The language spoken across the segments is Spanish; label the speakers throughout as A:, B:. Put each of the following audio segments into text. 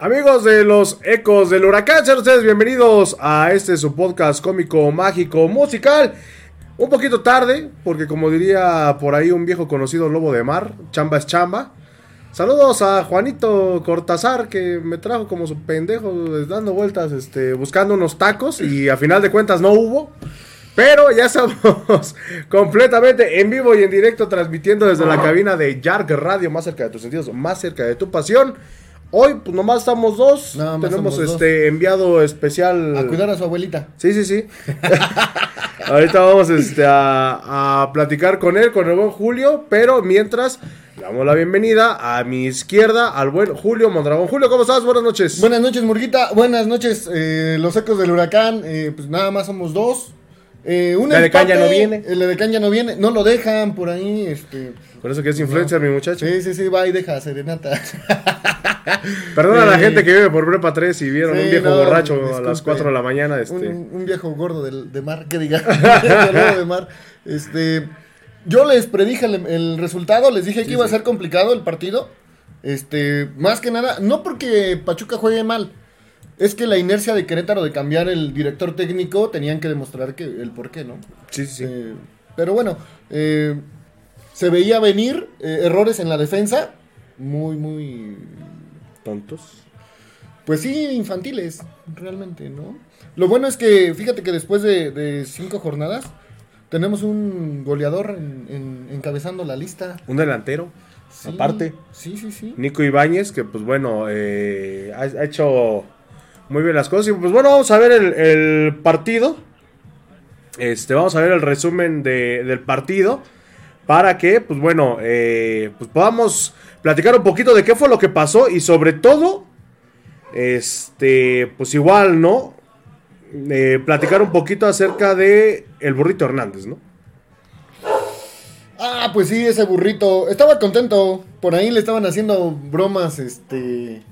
A: Amigos de los ecos del huracán, sean ustedes bienvenidos a este su podcast cómico, mágico, musical. Un poquito tarde, porque como diría por ahí un viejo conocido lobo de mar, chamba es chamba. Saludos a Juanito Cortázar que me trajo como su pendejo dando vueltas, este, buscando unos tacos y a final de cuentas no hubo. Pero ya estamos completamente en vivo y en directo transmitiendo desde la cabina de Yark Radio, más cerca de tus sentidos, más cerca de tu pasión. Hoy, pues nomás estamos dos.
B: Nada más
A: Tenemos
B: somos
A: este enviado especial.
B: A cuidar a su abuelita.
A: Sí, sí, sí. Ahorita vamos este, a, a platicar con él, con el buen Julio. Pero mientras, le damos la bienvenida a mi izquierda al buen Julio Mondragón. Julio, ¿cómo estás? Buenas noches.
B: Buenas noches, Murguita. Buenas noches, eh, los ecos del huracán. Eh, pues nada más somos dos. Eh, un
A: La de Can ya
B: empate,
A: no viene.
B: El de Can ya no viene. No lo dejan por ahí. Este.
A: Por eso que es influencer, mi muchacho.
B: Sí, sí, sí, va y deja serenata.
A: Perdona a la gente que vive por Prepa 3 y vieron
B: Sí,
A: un viejo
B: no,
A: borracho a las 4 de la mañana. Este.
B: un, un viejo gordo del- de mar, que diga. Un gordo de mar. Este. Yo les predije el, el resultado, les dije que iba a ser complicado el partido. Este, más que nada, no porque Pachuca juegue mal, es que la inercia de Querétaro de cambiar el director técnico tenían que demostrar que el por qué, ¿no?
A: Sí, sí, sí.
B: Eh, pero bueno, eh, se veía venir eh, errores en la defensa, muy, muy,
A: Tontos.
B: pues sí, infantiles, realmente, ¿no? Lo bueno es que, fíjate que después de, de cinco jornadas, tenemos un goleador en- en- encabezando la lista.
A: Un delantero.
B: Sí,
A: Aparte.
B: Sí, sí, sí.
A: Nico Ibáñez, que pues bueno, eh, ha, ha hecho muy bien las cosas. Y pues bueno, vamos a ver el, el partido. Este, vamos a ver el resumen de- del partido. Para que, pues bueno, eh, pues podamos platicar un poquito de qué fue lo que pasó. Y sobre todo, este, pues igual, ¿no? Eh, platicar un poquito acerca de el burrito Hernández, ¿no?
B: Ah, pues sí, ese burrito. Estaba contento. Por ahí le estaban haciendo bromas, este.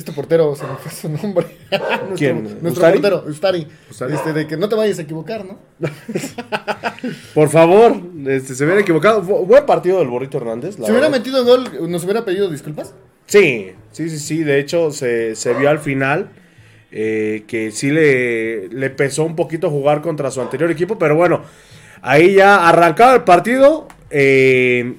B: Este portero, se me fue su nombre. nuestro,
A: ¿Quién?
B: Nuestro
A: ¿Ustari?
B: portero, Ustari.
A: Ustari.
B: Este, de que no te vayas a equivocar, ¿no?
A: Por favor, este, se hubiera equivocado. Buen partido del burrito Hernández. la
B: si hubiera
A: verdad.
B: metido gol, ¿nos hubiera pedido disculpas?
A: Sí, sí, sí, sí. De hecho, se, se vio al final eh, que sí le, le pesó un poquito jugar contra su anterior equipo. Pero bueno, ahí ya arrancaba el partido. eh,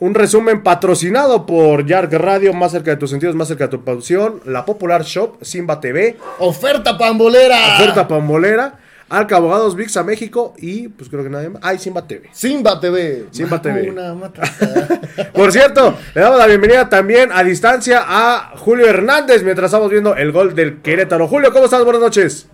A: un resumen patrocinado por Yark Radio, más cerca de tus sentidos, más cerca de tu pasión. La Popular Shop, Simba TV,
B: ¡Oferta pambolera!
A: Oferta Pambolera, Alca Abogados, VIX a México y pues creo que nadie más. Ay, Simba TV.
B: Simba TV.
A: Simba TV.
B: Una.
A: Por cierto, le damos la bienvenida también a distancia a Julio Hernández mientras estamos viendo el gol del Querétaro. Julio, ¿cómo estás? Buenas noches.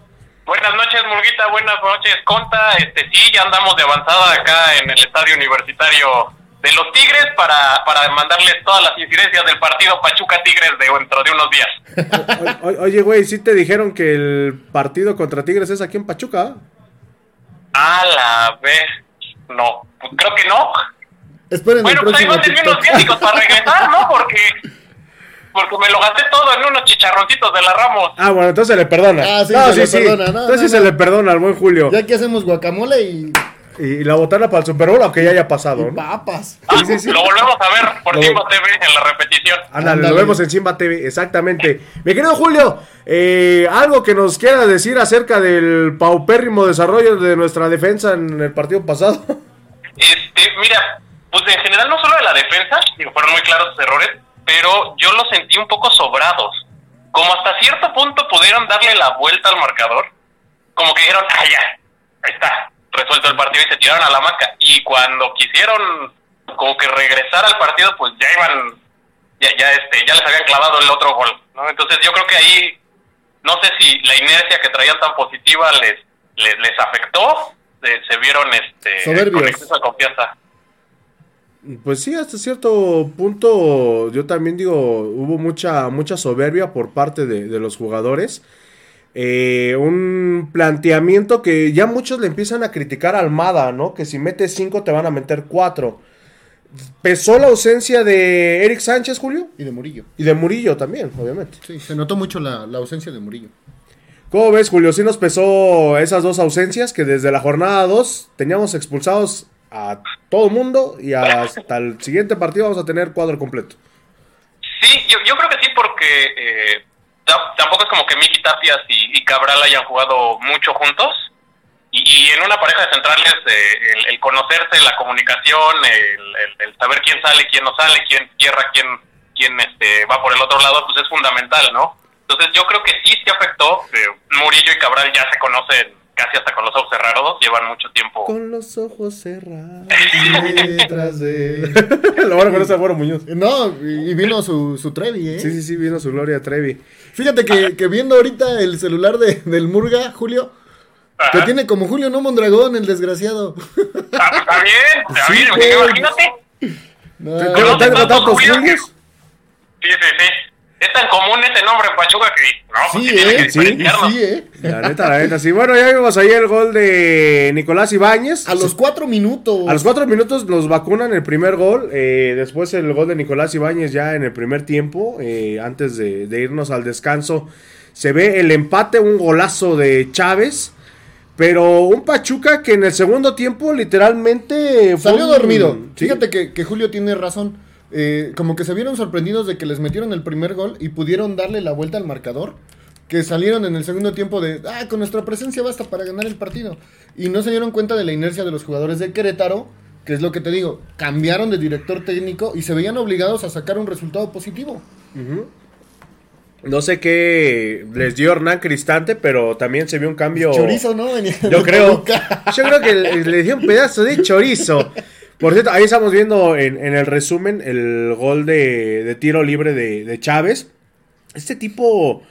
C: Buenas noches, Murguita. Buenas noches, Conta. Este sí, ya andamos de avanzada acá en el estadio universitario de los Tigres para, para mandarles todas las incidencias del partido Pachuca Tigres de dentro de unos días.
A: O- o- oye, güey, sí te dijeron que el partido contra Tigres es aquí en Pachuca.
C: A la vez. No, pues creo que no.
B: Esperen
C: Bueno,
B: el
C: pues ahí van a unos viáticos para regresar, ¿no? Porque, porque me lo gasté todo en unos chicharroncitos de la Ramos.
A: Ah, bueno, entonces se le perdona.
B: Ah, sí,
A: no,
B: se le perdona, no,
A: entonces
B: no,
A: sí se le perdona al buen Julio.
B: Ya que hacemos guacamole y,
A: Y la botana para el Super Bowl, aunque ya haya pasado, ¿no?
B: papas.
C: Ah,
A: sí, sí.
C: Lo volvemos a ver por
A: Lo-
C: Simba TV en la repetición.
A: Ándale. lo vemos en Simba TV, exactamente. Mi querido Julio, eh, algo que nos quiera decir acerca del paupérrimo desarrollo de nuestra defensa en el partido pasado.
C: Este, mira, pues en general no solo de la defensa, digo, fueron muy claros sus errores, pero yo los sentí un poco sobrados. Como hasta cierto punto pudieron darle la vuelta al marcador, como que dijeron, ah, ya, ahí está, resuelto el partido y se tiraron a la maca. Y cuando quisieron como que regresar al partido, pues ya iban, ya, ya, este, ya les habían clavado el otro gol, ¿no? Entonces yo creo que ahí, no sé si la inercia que traían tan positiva les, les, les afectó, se, se vieron este,
B: Soberbios.
C: con exceso de confianza.
A: Pues sí, hasta cierto punto yo también digo, hubo mucha, mucha soberbia por parte de, de los jugadores. Eh, un planteamiento que ya muchos le empiezan a criticar a Almada, ¿no? Que si metes 5 te van a meter 4. ¿Pesó la ausencia de Eric Sánchez, Julio?
B: Y de Murillo.
A: Y de Murillo también, obviamente.
B: Sí, se notó mucho la, la ausencia de Murillo.
A: ¿Cómo ves, Julio? Sí nos pesó esas dos ausencias que desde la jornada 2 teníamos expulsados a todo el mundo y hasta el siguiente partido vamos a tener cuadro completo.
C: Sí, yo, yo creo que sí, porque eh, tampoco es como que Miki Tapias y, y Cabral hayan jugado mucho juntos. Y, y en una pareja de centrales, eh, el, el conocerse, la comunicación, el, el- el saber quién sale, quién no sale, quién cierra, quién, quién este, va por el otro lado, pues es fundamental, ¿no? Entonces yo creo que sí se afectó. eh, Murillo y Cabral ya se conocen casi hasta con los ojos cerrados, llevan mucho tiempo.
A: Con los ojos cerrados.
B: Detrás de...
A: Lo bueno conoce a Güero Muñoz.
B: No, y y vino su, su Trevi, ¿eh?
A: Sí, sí, sí, vino su Gloria Trevi.
B: Fíjate que, que viendo ahorita el celular de, del Murga, Julio, que
C: Ajá.
B: tiene como Julio no Mondragón, el desgraciado.
C: Ah, Está bien, está
B: Sí,
C: bien,
B: güey.
C: imagínate.
B: No,
A: ¿Te-
C: ¿Cómo
A: te-
C: te
A: te-
C: Es tan común ese nombre en Pachuca que no, pues
B: Sí,
C: sí tiene que
B: ¿eh? Sí, sí, ¿eh?
A: La neta, la neta, sí. Bueno, ya vimos ahí el gol de Nicolás Ibáñez.
B: A los cuatro minutos.
A: A los cuatro minutos nos vacunan el primer gol. eh, después el gol de Nicolás Ibáñez ya en el primer tiempo. eh, antes de, de irnos al descanso. Se ve el empate, un golazo de Chávez. Pero un Pachuca que en el segundo tiempo literalmente... fue
B: Salió
A: un-
B: dormido.
A: Sí.
B: Fíjate que, que Julio tiene razón. Eh, como que se vieron sorprendidos de que les metieron el primer gol y pudieron darle la vuelta al marcador. Que salieron en el segundo tiempo de, ah, con nuestra presencia basta para ganar el partido. Y no se dieron cuenta de la inercia de los jugadores de Querétaro, que es lo que te digo, cambiaron de director técnico y se veían obligados a sacar un resultado positivo.
A: No sé qué les dio Hernán Cristante, pero también se vio un cambio...
B: Chorizo, ¿no? Venía
A: Yo creo, yo creo que le, le dio un pedazo de chorizo. Por cierto, ahí estamos viendo en, en el resumen el gol de, de tiro libre de, de Chávez. Este tipo,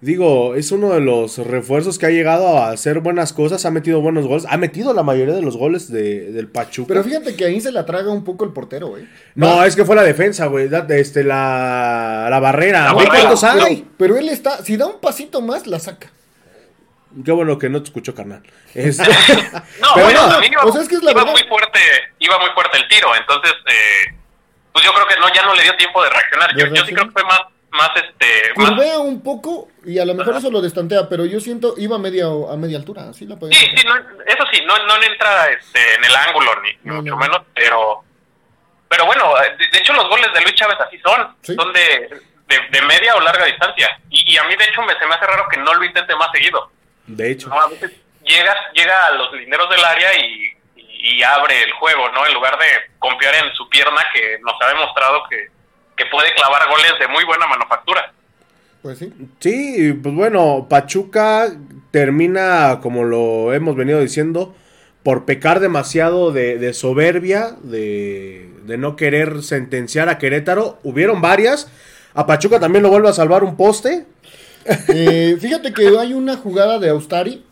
A: digo, es uno de los refuerzos que ha llegado a hacer buenas cosas, ha metido buenos goles, ha metido la mayoría de los goles de- del Pachuca.
B: Pero fíjate que ahí se la traga un poco el portero, ¿eh?
A: no, es que fue la defensa, güey, este, la, la barrera.
C: La barrera,
B: pero él está, si da un pasito más, la saca.
A: Qué bueno que no te escuchó, carnal. Este,
C: No,
A: Pero
C: bueno,
A: no,
C: también iba,
B: o sea, es que es la
C: iba
B: verdad.
C: muy fuerte, iba muy fuerte el tiro, entonces, eh, pues yo creo que no, ya no le dio tiempo de reaccionar.
B: De
C: Yo, yo sí creo que fue más, más este, más,
B: Curvea un poco y a lo mejor eso lo destantea, pero yo siento iba a media, a media altura, así la podía
C: Sí, sí, no, eso sí, no, no le entra este, en el ángulo, ni, ni
B: No,
C: mucho
B: no.
C: menos, pero pero bueno, de, de hecho los goles de Luis Chávez así son,
B: Sí.
C: son de, de, de media o larga distancia, y, y a mí de hecho me, se me hace raro que no lo intente más seguido,
A: de hecho.
C: ¿no? A veces llega, llega a los linderos del área y, y, y abre el juego, ¿no? En lugar de confiar en su pierna que nos ha demostrado que, que puede clavar goles de muy buena manufactura.
B: Pues sí.
A: Sí, pues bueno, Pachuca termina, como lo hemos venido diciendo, por pecar demasiado de, de soberbia, de, de no querer sentenciar a Querétaro. Hubieron varias. A Pachuca también lo vuelve a salvar un poste.
B: Eh, fíjate que hay una jugada de Austari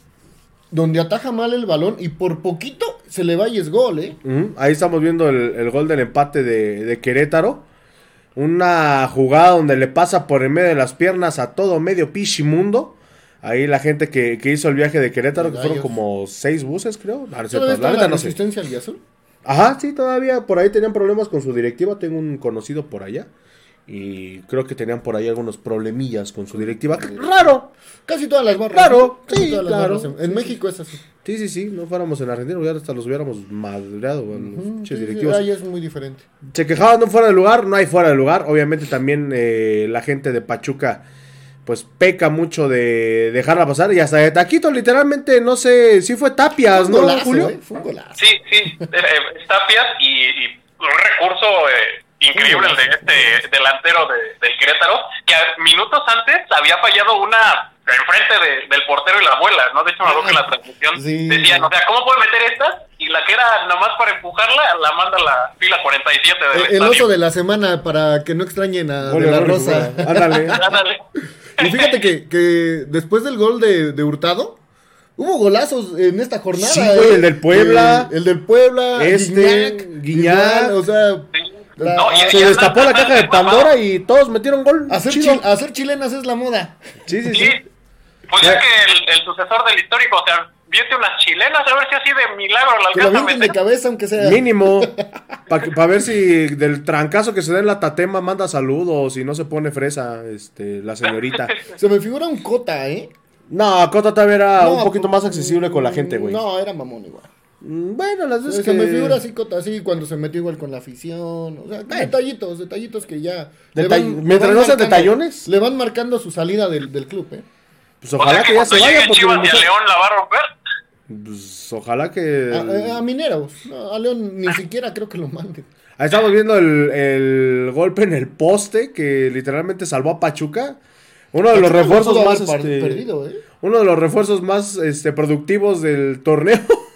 B: donde ataja mal el balón y por poquito se le va y es gol, ¿eh?
A: Ahí estamos viendo el, el gol del empate de, de Querétaro. Una jugada donde le pasa por en medio de las piernas a todo medio pichimundo. Ahí la gente que, que hizo el viaje de Querétaro, que fueron como seis buses, creo. No, no es cierto,
B: ¿Todavía
A: la
B: la
A: no sé. Ajá, sí, todavía por ahí tenían problemas con su directiva. Tengo un conocido por allá. Y creo que tenían por ahí algunos problemillas con su directiva. ¡Raro!
B: Casi todas las barras. ¿no? Casi
A: sí,
B: todas las
A: claro.
B: barras En, México es así.
A: Sí, sí, sí. No fuéramos en Argentina, ya hasta los hubiéramos madreado
B: Ujú,
A: pinches
B: sí, sí,
A: directivos.
B: ahí es muy diferente.
A: Se quejaban de un fuera de lugar, no hay fuera de lugar. Obviamente también eh, la gente de Pachuca pues peca mucho de dejarla pasar. Y hasta de Taquito literalmente, no sé, si fue Tapias,
B: Fue un
A: ¿no, Julio?
B: ¿eh? Fue un golazo.
C: Sí, sí, eh, eh, es Tapias y, y un recurso eh, increíble el de este delantero de, del Querétaro, que a- minutos antes había fallado una enfrente de- del portero y la abuela, ¿no? De hecho, me acuerdo que en la transmisión
B: Sí.
C: decían, o sea, ¿cómo puede meter estas? Y la que era nomás para empujarla, la manda la fila 47 del
B: El, el oso de la semana para que no extrañen a De la Rosa.
A: Ándale.
C: Ándale.
B: Y fíjate que, que después del gol de, de Hurtado, hubo golazos en esta jornada.
A: Sí, güey,
B: ¿eh?
A: el del Puebla.
B: Eh, el del Puebla.
A: Este,
B: Guiñac. O sea,
C: Sí.
B: La-
C: No, y-
A: Se destapó la caja de Pandora y todos metieron gol.
B: hacer,
A: Chido.
B: chil- hacer chilenas es la moda.
A: Sí, sí,
C: Sí,
A: sí.
C: pues es que el, el sucesor del histórico, o sea, viete unas chilenas a ver si así de milagro la
B: Que lo
C: alcanza a
B: avienten de
C: meter.
B: cabeza, aunque sea.
A: Mínimo. Para ver si del trancazo que se da en la tatema manda saludos y no se pone fresa este, la señorita.
B: Se me figura un cota, ¿eh?
A: No, Cota todavía era
B: No,
A: un poquito más accesible con la gente, güey.
B: No, era mamón igual.
A: Mm, Bueno, las veces
B: Se
A: que...
B: me figura así, cota- así cuando se metió igual con la afición. O sea, detallitos, detallitos que ya.
A: Detall-
B: le
A: mientras no sean detallones.
B: Le van marcando su salida del, del club, ¿eh?
A: Pues
C: O
A: ojalá
C: sea
A: que ya se vaya porque...
C: Chivas y a León la va a romper.
A: Pues ojalá que...
B: A, Mineros. No, a León ni siquiera creo que lo manden.
A: Ahí estamos viendo el, el golpe en el poste que literalmente salvó a Pachuca. Uno de los refuerzos más este,
B: perdido, ¿eh?
A: uno de los refuerzos más este, productivos del torneo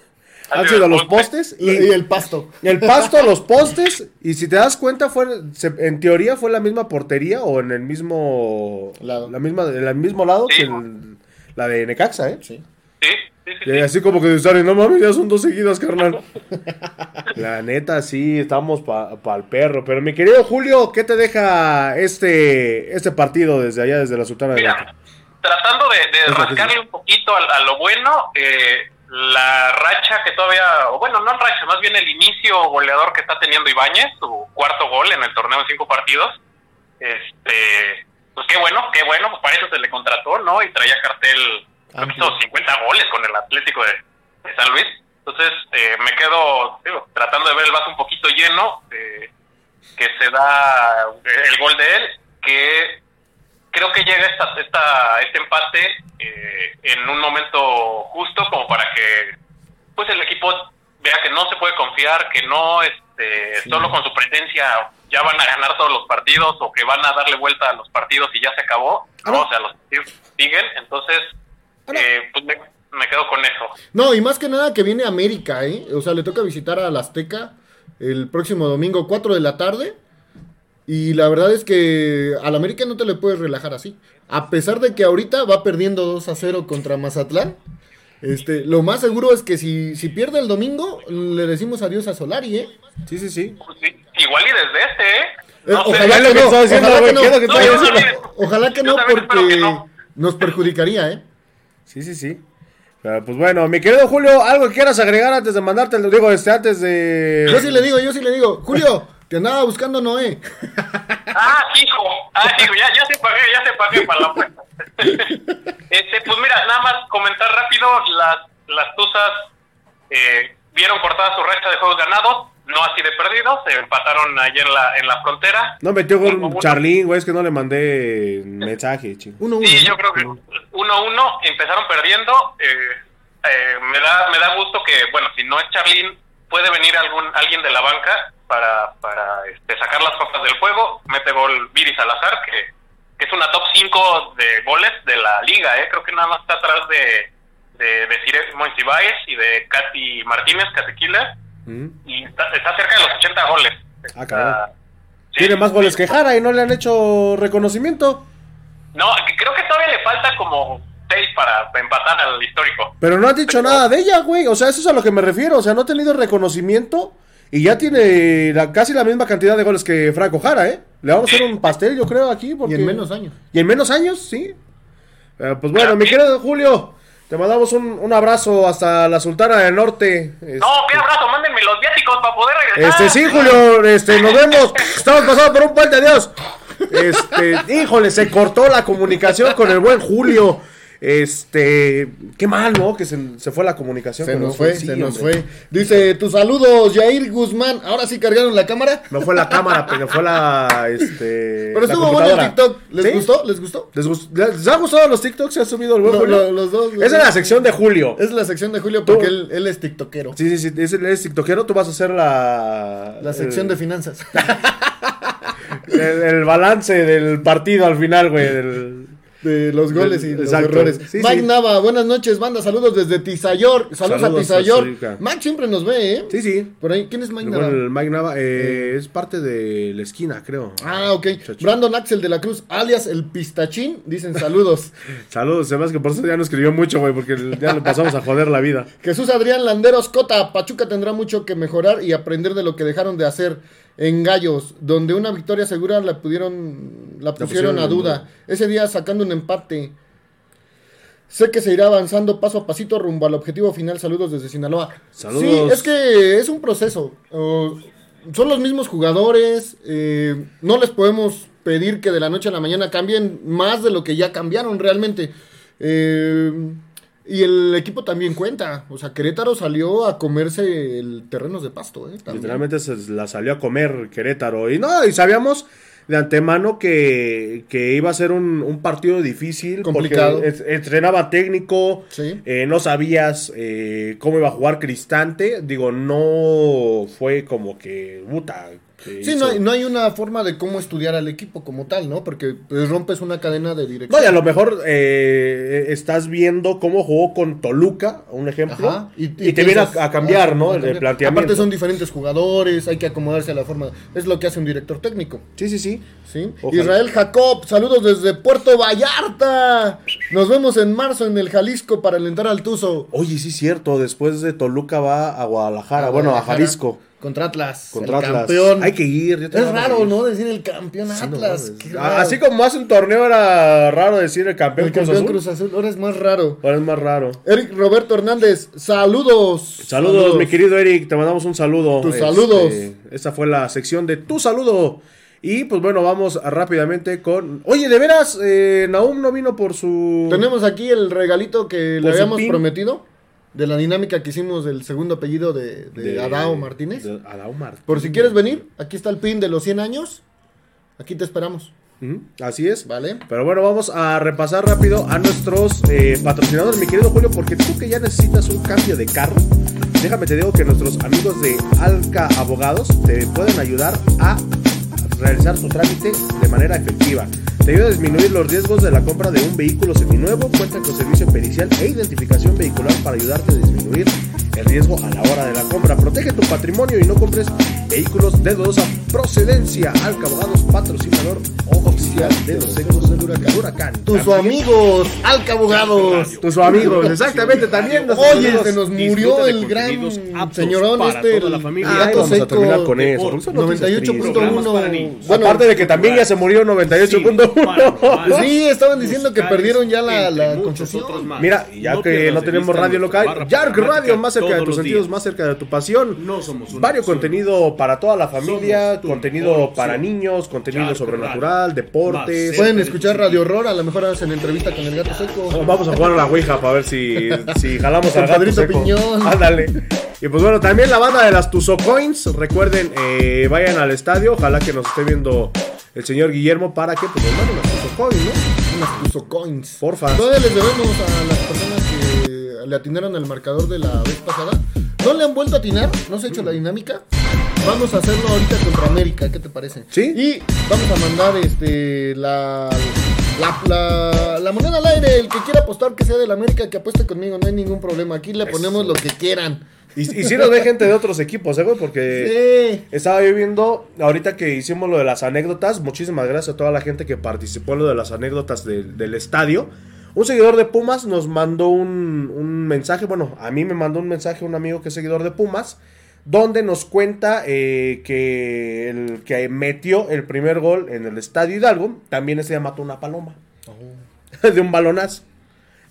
A: han
C: sido
A: los
C: poste.
A: postes
B: Y, el pasto.
A: el pasto, los postes y si te das cuenta fue se- en teoría fue la misma portería o en el mismo
B: Lado.
A: la misma en el mismo lado
C: Sí.
A: que el- la de Necaxa, ¿eh?
B: Sí.
C: Sí, sí, sí.
A: Y
C: sí.
A: así como que Sari, no mames, ya son dos seguidas, carnal. La neta, sí, estamos para el perro. Pero mi querido Julio, ¿qué te deja este, este partido desde allá, desde la Sultana de
C: Mira,
A: Blanca?
C: tratando de, de rascarle un poquito a, a lo bueno, eh, la racha que todavía, o bueno, no racha, más bien el inicio goleador que está teniendo Ibáñez, su cuarto gol en el torneo en cinco partidos. Este, pues qué bueno, qué bueno, pues para eso se le contrató, ¿no? Y traía cartel, creo que hizo
B: Amplio.
C: 50 goles con el Atlético de, de San Luis. Entonces, eh, me quedo digo, tratando de ver el vaso un poquito lleno, eh, que se da el gol de él, que creo que llega esta, esta, este empate eh, en un momento justo como para que pues el equipo vea que no se puede confiar, que no este, solo con su presencia ya van a ganar todos los partidos o que van a darle vuelta a los partidos y ya se acabó, o sea, los partidos siguen, entonces eh, pues me, me quedo con eso.
B: No, y más que nada que viene América, ¿eh? O sea, le toca visitar a la Azteca el próximo domingo, 4 de la tarde. Y la verdad es que al América no te le puedes relajar así. A pesar de que ahorita va perdiendo 2 a 0 contra Mazatlán. Este, lo más seguro es que si, si pierde el domingo, le decimos adiós a Solari, ¿eh?
A: Sí, sí, sí.
C: Pues sí, igual y desde este, ¿eh?
B: Eh,
C: No
B: ojalá, que no,
A: diciendo,
B: ojalá que no, porque
C: que no.
B: nos perjudicaría, ¿eh?
A: Sí, sí, sí. Pero, pues bueno, mi querido Julio, algo que quieras agregar antes de mandarte, el digo, este, antes de...
B: Yo sí le digo, yo sí le digo, Julio, te andaba buscando Noé.
C: Ah, hijo. Ah, hijo, ya, ya se pagué, ya se pagué para la apuesta. este, pues mira, nada más comentar rápido, las, las Tuzas eh, vieron cortada su racha de juegos ganados, no así de perdidos, se empataron allí en la, en la frontera.
A: No metió
C: Uno,
A: con
C: uno.
A: Charlín, güey, es que no le mandé mensaje, ching.
B: Uno, uno.
C: Sí,
B: ¿no?
C: yo creo que 1-1 empezaron perdiendo. eh, eh, me da me da gusto que, bueno, si no es Charlín, puede venir algún alguien de la banca para, para este, sacar las papas del juego. Mete gol Viri Salazar, que, que es una top 5 de goles de la liga. eh Creo que nada más está atrás de, de, de Cire y de Katy Martínez, Catequila.
A: Mm.
C: Y está, está cerca de los 80 goles.
A: Ah,
C: Está-
A: cabrón.
C: sí.
A: Tiene más goles que Jara y no le han hecho reconocimiento.
C: No, creo que todavía le falta como 6 para empatar al histórico.
A: Pero no han dicho nada de ella, güey. O sea, eso es a lo que me refiero. O sea, no ha tenido reconocimiento y ya tiene la- casi la misma cantidad de goles que Franco Jara, ¿eh? Le vamos a hacer un pastel, yo creo, aquí.
B: Y
A: Porque...
B: en menos años.
A: Y en menos años, sí. Eh, pues bueno, mi querido Julio, te mandamos un, un abrazo hasta la Sultana del Norte. Este-
C: No, qué abrazo, mándenme los viáticos para poder regresar.
A: Este, sí, Julio, este, nos vemos. Estamos pasando por un puente, adiós. Este, híjole, se cortó la comunicación con el buen Julio. Este, qué mal, ¿no? Que se, se fue la comunicación.
B: Se
A: con
B: nos fue,
A: Sí,
B: se nos
A: hombre.
B: fue. Dice, tus saludos, Jair Guzmán. Ahora sí cargaron la cámara.
A: No fue la cámara, pero fue la, este,
B: Pero estuvo bueno el. TikTok. ¿Les
A: ¿Sí?
B: gustó? ¿Les gustó?
A: ¿Les, gust- les ha gustado los TikToks? ¿Se ha subido el buen Julio?
B: lo- los dos. los
A: Esa es la sección de Julio.
B: Es la sección de Julio porque él, él es tiktokero.
A: Sí, sí, sí, es, el- es tiktokero, tú vas a hacer la...
B: La sección
A: el-
B: de finanzas.
A: El, el balance del partido al final, güey. del-
B: de los goles y los
A: Exacto.
B: errores.
A: Sí,
B: Mike
A: sí.
B: Nava, buenas noches, banda. Saludos desde Tizayor. Saludos,
A: Saludos,
B: a Tizayor.
A: Azteca.
B: Mike siempre nos ve, ¿eh?
A: Sí, sí.
B: Por ahí, ¿quién es Mike Nava?
A: buen Mike Nava eh, es parte de la esquina, creo.
B: Ah, ok. Brandon Axel de la Cruz, alias el Pistachín, dicen saludos.
A: Saludos, hace que por eso ya no escribió mucho, güey, porque ya le pasamos a joder la vida.
B: Jesús Adrián Landeros Cota, Pachuca tendrá mucho que mejorar y aprender de lo que dejaron de hacer en Gallos, donde una victoria segura la pudieron, la pusieron,
A: pusieron
B: a duda.
A: duda.
B: Ese día sacando un empate. Sé que se irá avanzando paso a pasito rumbo al objetivo final. Saludos desde Sinaloa.
A: Saludos.
B: Sí, es que es un proceso. Uh, son los mismos jugadores. eh, no les podemos pedir que de la noche a la mañana cambien más de lo que ya cambiaron realmente. Eh, Y el equipo también cuenta. O sea, Querétaro salió a comerse el terrenos de pasto, ¿eh? También.
A: Literalmente se la salió a comer Querétaro. Y no, y sabíamos de antemano que, que iba a ser un, un partido difícil.
B: Complicado.
A: Porque entrenaba técnico.
B: Sí.
A: eh, no sabías eh, cómo iba a jugar Cristante. Digo, no fue como que. Puta.
B: Sí, no hay, no hay una forma de cómo estudiar al equipo como tal, ¿no? Porque pues, rompes una cadena de dirección.
A: No, y a lo mejor eh, estás viendo cómo jugó con Toluca, un ejemplo,
B: Ajá,
A: y, te viene a, cambiar,
B: ah,
A: ¿no?
B: a
A: El, planteamiento.
B: Aparte son diferentes jugadores, hay que acomodarse a la forma. Es lo que hace un director técnico.
A: Sí, sí, sí.
B: ¿sí?
A: Ojalá.
B: Israel Jacob, saludos desde Puerto Vallarta. Nos vemos en marzo en el Jalisco para alentar al Tuzo.
A: Oye, sí, cierto. Después de Toluca va a Guadalajara, bueno, a Jalisco.
B: Contra Atlas.
A: Contra
B: el
A: Atlas.
B: campeón.
A: Hay que ir. yo
B: Es raro,
A: ir.
B: ¿no? Decir el campeón
A: Sí,
B: Atlas.
A: Así como hace un torneo era raro decir el campeón,
B: el
A: Cruz
B: campeón
A: Azul.
B: Cruz Azul. Ahora es más raro.
A: Ahora es más raro.
B: Eric Roberto Hernández, saludos.
A: Saludos, mi querido Eric, te mandamos un saludo.
B: Tus saludos.
A: Esa fue la sección de tu saludo. Y pues bueno, vamos rápidamente con... Oye, de veras, eh, Naum no vino por su...
B: Tenemos aquí el regalito que le
A: Por
B: habíamos
A: pin.
B: prometido de la dinámica que hicimos del segundo apellido de, de Adao Martínez.
A: de Adao Martínez.
B: Por si quieres venir, aquí está el pin de los 100 años. Aquí te esperamos,
A: Así es.
B: ¿vale?
A: Pero bueno, vamos a repasar rápido a nuestros eh, patrocinadores, mi querido Julio, porque tú que ya necesitas un cambio de carro, déjame te digo que nuestros amigos de Alca Abogados te pueden ayudar a realizar tu trámite de manera efectiva. Te ayuda a disminuir los riesgos de la compra de un vehículo seminuevo, cuenta con servicio pericial e identificación vehicular para ayudarte a disminuir el riesgo a la hora de la compra. Protege tu patrimonio y no compres vehículos de dudosa procedencia. Alca Abogados, patrocinador oficial de los ecos del huracán. huracán.
B: Tus
A: También-
B: amigos, Alca Abogados.
A: tus amigos, exactamente, también. nuestros
B: Oye, se nos murió el gran señorón este,
D: toda la familia.
B: Gato
A: vamos a terminar con eso. porque son noticias tristes.
B: 98.1.
D: Bueno,
A: Aparte de que también ya se murió 98.1.
B: Sí, estaban diciendo que perdieron ya la, la concesión.
A: Mira, ya que no tenemos radio local, Yark Radio, más cerca de tus sentidos, más cerca de tu pasión.
D: No somos
A: Vario contenido para toda la familia, contenido para niños, contenido
D: Yark
A: sobrenatural, deportes.
D: Más
B: Pueden escuchar Radio Horror, a lo mejor hacen entrevista con el gato seco.
A: Vamos a jugar a la Ouija para ver si, si jalamos al gato seco.
B: Piñón.
A: Ándale. Y pues bueno, también la banda de las Tuzo Coins. Recuerden, eh, vayan al estadio. Ojalá que nos esté viendo el señor Guillermo para que pues nos manden las Tuzo Coins, ¿no?
B: Unas puso coins.
A: Porfa.
B: Todavía les debemos a las personas que le atinaron el marcador de la vez pasada. ¿No le han vuelto a atinar? ¿No se ha hecho la dinámica? Vamos a hacerlo ahorita contra América, ¿qué te parece?
A: Sí.
B: Y vamos a mandar este la, la, la, la moneda al aire. El que quiera apostar que sea del América, que apueste conmigo, no hay ningún problema. Aquí le ponemos lo que quieran.
A: Y, y si nos ve gente de otros equipos, ¿eh, güey? Porque
B: Sí.
A: estaba yo viendo, ahorita que hicimos lo de las anécdotas, muchísimas gracias a toda la gente que participó en lo de las anécdotas del- del estadio. Un seguidor de Pumas nos mandó un, un mensaje, bueno, a mí me mandó un mensaje un amigo que es seguidor de Pumas, donde nos cuenta eh, que el que metió el primer gol en el estadio Hidalgo, también ese día mató una paloma. de un balonazo.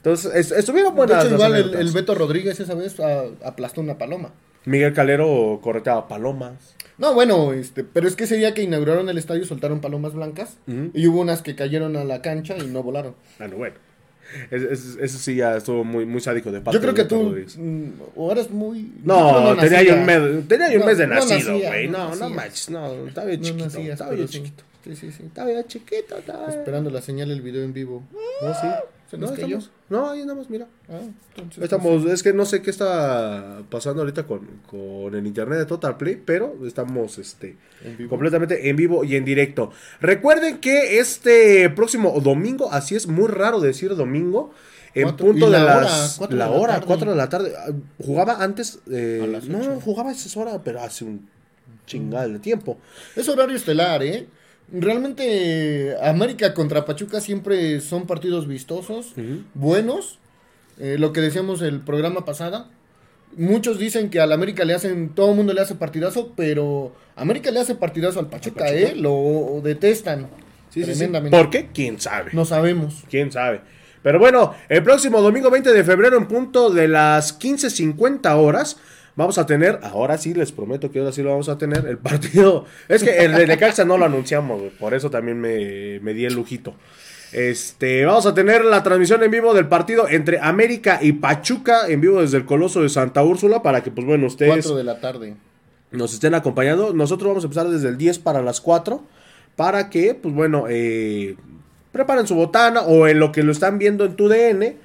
A: Entonces, es- estuvieron
B: De
A: buenas
B: hecho,
A: las
B: igual el, el Beto Rodríguez esa vez a- aplastó una paloma.
A: Miguel Calero correteaba palomas.
B: No, bueno, este, pero es que ese día que inauguraron el estadio soltaron palomas blancas y hubo unas que cayeron a la cancha y no volaron.
A: Bueno, bueno. Ese, ese- ese sí ya estuvo muy, muy sádico de parte
B: Yo creo
A: de
B: que tú
A: Rodríguez.
B: mm, o eres muy
A: No,
B: yo
A: tenía yo un mes, tenía yo un
B: No,
A: mes de
B: no
A: nacido, güey.
B: no
A: No, no, manches, no, estaba bien
B: No
A: chiquito.
B: nacías,
A: estaba bien
B: sí.
A: chiquito.
B: Sí, sí, sí.
A: Estaba bien chiquito, estaba.
B: Esperando la señal del video en vivo.
A: No, sí.
B: ¿Se
A: No, estamos, no, ahí andamos, mira.
B: Ah, entonces,
A: Estamos, es que no sé qué está pasando ahorita con, con el internet de Total Play, pero estamos este
B: En
A: completamente en vivo y en directo. Recuerden que este próximo domingo, así es muy raro decir domingo, en
B: Cuatro-
A: punto de
B: la hora,
A: las
B: de
A: la hora,
B: tarde.
A: 4 de la tarde. Ah, Jugaba antes, eh, no, jugaba a esa hora, pero hace un chingada de tiempo.
B: Es horario estelar, ¿eh? Realmente América contra Pachuca siempre son partidos vistosos, buenos. Eh, lo que decíamos el programa pasada. Muchos dicen que al América le hacen, todo el mundo le hace partidazo, pero América le hace partidazo al Pachuca,
A: Pachuca.
B: ¿eh? Lo detestan.
A: Sí, sí. ¿Por qué? ¿Quién sabe?
B: No sabemos.
A: ¿Quién sabe? Pero bueno, el próximo domingo 20 de febrero en punto de las 15.50 horas vamos a tener, ahora sí les prometo que ahora sí lo vamos a tener, el partido. Es que el de Necaxa no lo anunciamos, por eso también me, me di el lujito. Este, vamos a tener la transmisión en vivo del partido entre América y Pachuca en vivo desde el Coloso de Santa Úrsula para que, pues bueno, ustedes
B: 4 de la tarde.
A: nos estén acompañando. Nosotros vamos a empezar desde el 10 para las 4 para que, pues bueno, eh, preparen su botana o en lo que lo están viendo en tu DN.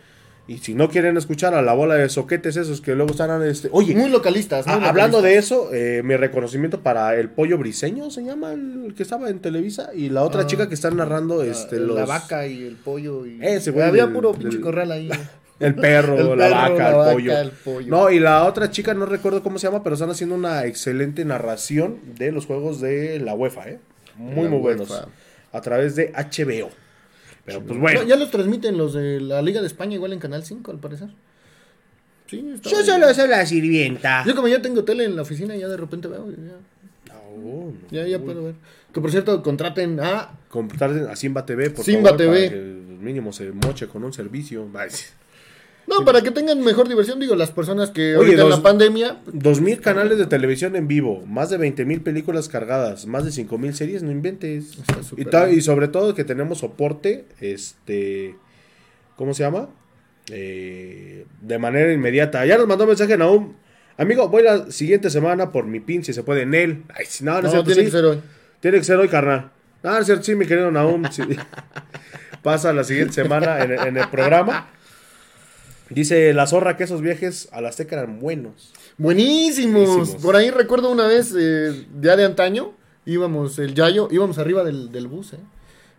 A: Y si no quieren escuchar a la bola de soquetes esos que luego están, este, oye,
B: Muy localistas. muy
A: hablando de eso, eh, mi reconocimiento para el pollo briseño, se llama el que estaba en Televisa, y la otra
B: Ah,
A: chica que está narrando este,
B: la,
A: los,
B: la vaca y el pollo. Y...
A: Ese güey
B: Había puro pinche corral ahí.
A: el perro,
B: El
A: la vaca,
B: la
A: el,
B: vaca,
A: pollo.
B: el pollo.
A: No, y la otra chica, no recuerdo cómo se llama, pero están haciendo una excelente narración de los juegos de la UEFA, ¿eh? Muy,
B: La
A: muy buenos. A través de HBO. Pero pues bueno.
B: No, ya los transmiten los de la Liga de España igual en Canal 5, al parecer. Sí, está
A: Yo
B: bien.
A: solo soy la sirvienta.
B: Yo como ya tengo tele en la oficina, ya de repente veo. y Ya,
A: No, no.
B: ya, ya puedo ver. Que por cierto, contraten a...
A: Comprar a Simba TV, por
B: Simba
A: favor,
B: TV.
A: para que mínimo se moche con un servicio.
B: No, para que tengan mejor diversión, digo, las personas que
A: Oye,
B: ahorita en la pandemia...
A: Dos mil canales de televisión en vivo, más de 20 mil películas cargadas, más de 5 mil series, no inventes. Y, ta- sobre todo que tenemos soporte, este, ¿cómo se llama? Eh, de manera inmediata. Ya nos mandó un mensaje Naum. Amigo, voy la siguiente semana por mi pin, si se puede, en él. Ay, si no, no,
B: No,
A: es cierto,
B: tiene
A: sí.
B: que ser hoy.
A: Tiene que ser hoy, carnal. No, no es cierto, sí, mi querido Naum. sí. Pasa la siguiente semana en, en el programa. Dice la zorra que esos viajes a la Azteca eran buenos.
B: Buenísimos.
A: Buenísimos.
B: Por ahí recuerdo una vez, eh, ya de antaño, íbamos, el Yayo, íbamos arriba del, del bus, ¿eh?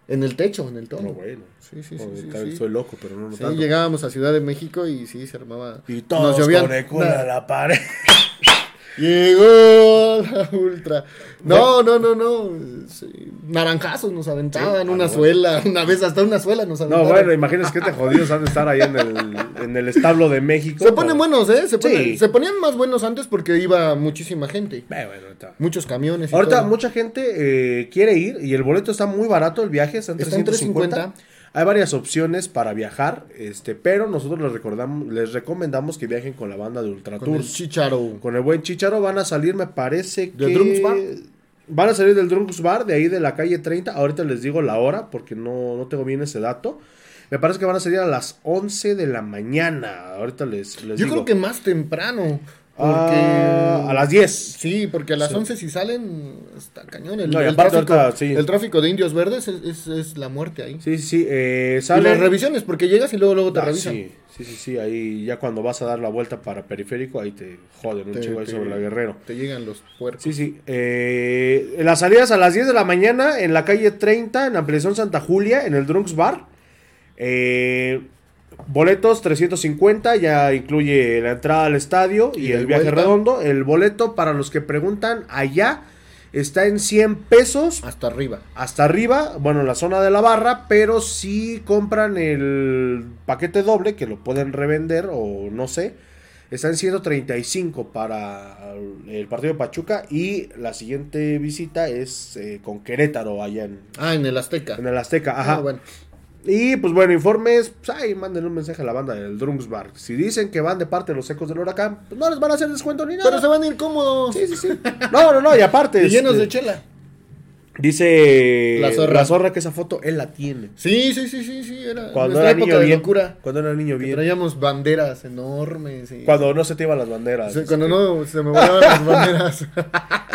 B: En el techo, en el tono.
A: No, bueno.
B: Sí, sí, sí, sí.
A: Soy loco, pero no, no
B: Sí,
A: tanto.
B: llegábamos a Ciudad de México y sí, se armaba.
A: Y todos
B: llovían-
A: con el culo
B: na-
A: a la pared.
B: Llegó la ultra. No, no, no, no. sí, Naranjazos nos aventaban, una suela, una vez hasta una suela nos
A: No,
B: aventaron.
A: bueno, imagínense que te jodidos han de estar ahí en el, en el establo de México.
B: se ponen buenos, ¿eh? Se, ponen-
A: Sí.
B: se ponían más buenos antes porque iba muchísima gente.
A: Eh, bueno.
B: Muchos camiones. y
A: Ahorita
B: todo.
A: mucha gente eh, quiere ir y el boleto está muy barato, el viaje está en
B: Está en
A: 350.
B: 350.
A: Hay varias opciones para viajar, este, pero nosotros les recordamos, les recomendamos que viajen con la banda de Ultra
B: Con el chicharo.
A: Con el buen Chicharo van a salir, me parece que...
B: ¿Del Drunks Bar?
A: Van a salir del Drunks Bar, de ahí de la calle 30. Ahorita les digo la hora, porque no, no tengo bien ese dato. Me parece que van a salir a las 11 de la mañana. Ahorita les, les
B: Yo
A: digo.
B: creo que más temprano. Porque.
A: Ah, a las 10.
B: Sí, porque a las
A: Sí.
B: 11 si salen, está cañón. El,
A: No,
B: el tráfico,
A: sí.
B: el tráfico de indios verdes es, es- es la muerte ahí.
A: Sí, sí. Eh,
B: Y
A: salen-
B: las revisiones, porque llegas y luego, luego te
A: Ah,
B: revisan.
A: sí, sí, sí, sí. Ahí ya cuando vas a dar la vuelta para periférico, ahí te joden un chingo ahí sobre la Guerrero.
B: Te llegan los puercos.
A: Sí, sí. Eh, las salidas a las 10 de la mañana en la calle 30, en Ampliación Santa Julia, en el Drunks Bar. Eh, boletos 350, ya incluye la entrada al estadio y,
B: Y
A: el viaje
B: vuelta.
A: redondo. El boleto, para los que preguntan, allá está en 100 pesos
B: Hasta arriba.
A: hasta arriba, bueno, en la zona de la barra, pero si compran el paquete doble, que lo pueden revender o no sé, está en 135 para el partido de Pachuca y la siguiente visita es eh, con Querétaro allá en,
B: Ah, en el Azteca.
A: en el Azteca. Ajá.
B: Ah, bueno.
A: Y pues bueno, informes, pues ahí manden un mensaje a la banda del Drums Bar. Si dicen que van de parte de los ecos del huracán, pues no les van a hacer descuento ni nada.
B: Pero se van a ir cómodos.
A: Sí, sí, sí. No, no, no, y aparte.
B: Y llenos
A: este,
B: de chela.
A: Dice
B: La zorra.
A: que esa foto él la tiene.
B: Sí, sí, sí, sí, sí. Era
A: Cuando era
B: época
A: niño
B: de
A: bien.
B: locura.
A: Cuando era niño bien.
B: traíamos banderas enormes. y-
A: Cuando no se te iban las banderas.
B: Sí, cuando no se me volaban las banderas.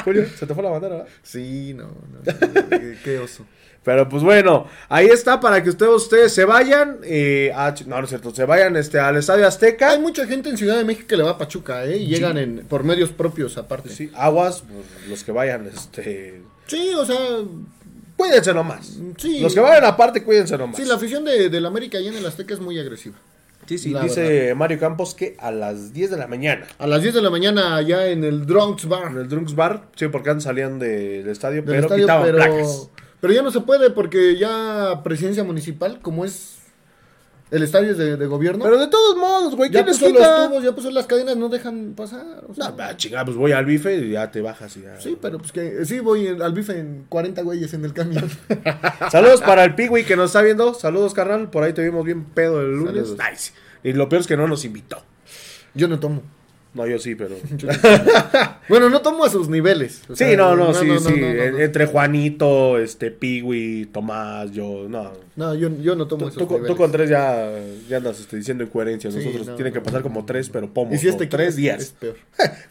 A: Julio, se te fue la bandera, ¿verdad?
B: Sí, no, no, no, qué oso.
A: Pero pues bueno, ahí está para que ustedes, ustedes se vayan. eh, a no, no es cierto, se vayan este, al Estadio Azteca.
B: Hay mucha gente en Ciudad de México que le va a Pachuca, ¿eh? Y llegan en, por medios propios aparte. Sí,
A: Sí, aguas, pues, los que vayan, este.
B: o sea,
A: Cuídense nomás.
B: Sí.
A: Los que vayan aparte, cuídense nomás.
B: sí, la afición de, del América allá en el Azteca es muy agresiva.
A: Sí, sí,
B: la
A: dice Mario Campos que a las 10 de la mañana.
B: A las 10 de la mañana allá en el Drunks
A: En
B: Bar
A: el Drunks Bar, sí, porque antes salían de- del estadio,
B: del
A: pero
B: estadio,
A: quitaban
B: pero,
A: placas.
B: Pero ya no se puede porque ya presidencia municipal, como es el estadio es de, de gobierno,
A: Pero de todos modos, güey,
B: ya
A: ¿quién les
B: puso los tubos, ya puso las cadenas, no dejan pasar. o sea.
A: No, chingada, pues voy al bife y ya te bajas y ya.
B: Sí, pero pues que sí voy al bife en 40 güeyes en el camión.
A: Saludos para el Pigui que nos está viendo. Saludos, carnal. Por ahí te vimos bien pedo el lunes.
B: Saludos.
A: Sí. Y lo peor es que no nos invitó.
B: Yo no tomo.
A: No, yo sí, pero.
B: Bueno, no tomo a sus niveles. o
A: Sí, no, no, sí,
B: no,
A: sí. Entre Juanito, este, Piwi, Tomás, yo, no.
B: No, yo, yo no tomo
A: Tú,
B: esos
A: tú con- tú con tres ya, ya andas este, diciendo incoherencias.
B: Sí,
A: Nosotros
B: no,
A: tienen que pasar como tres, pero pomos.
B: Y si este
A: tres días.
B: Es peor.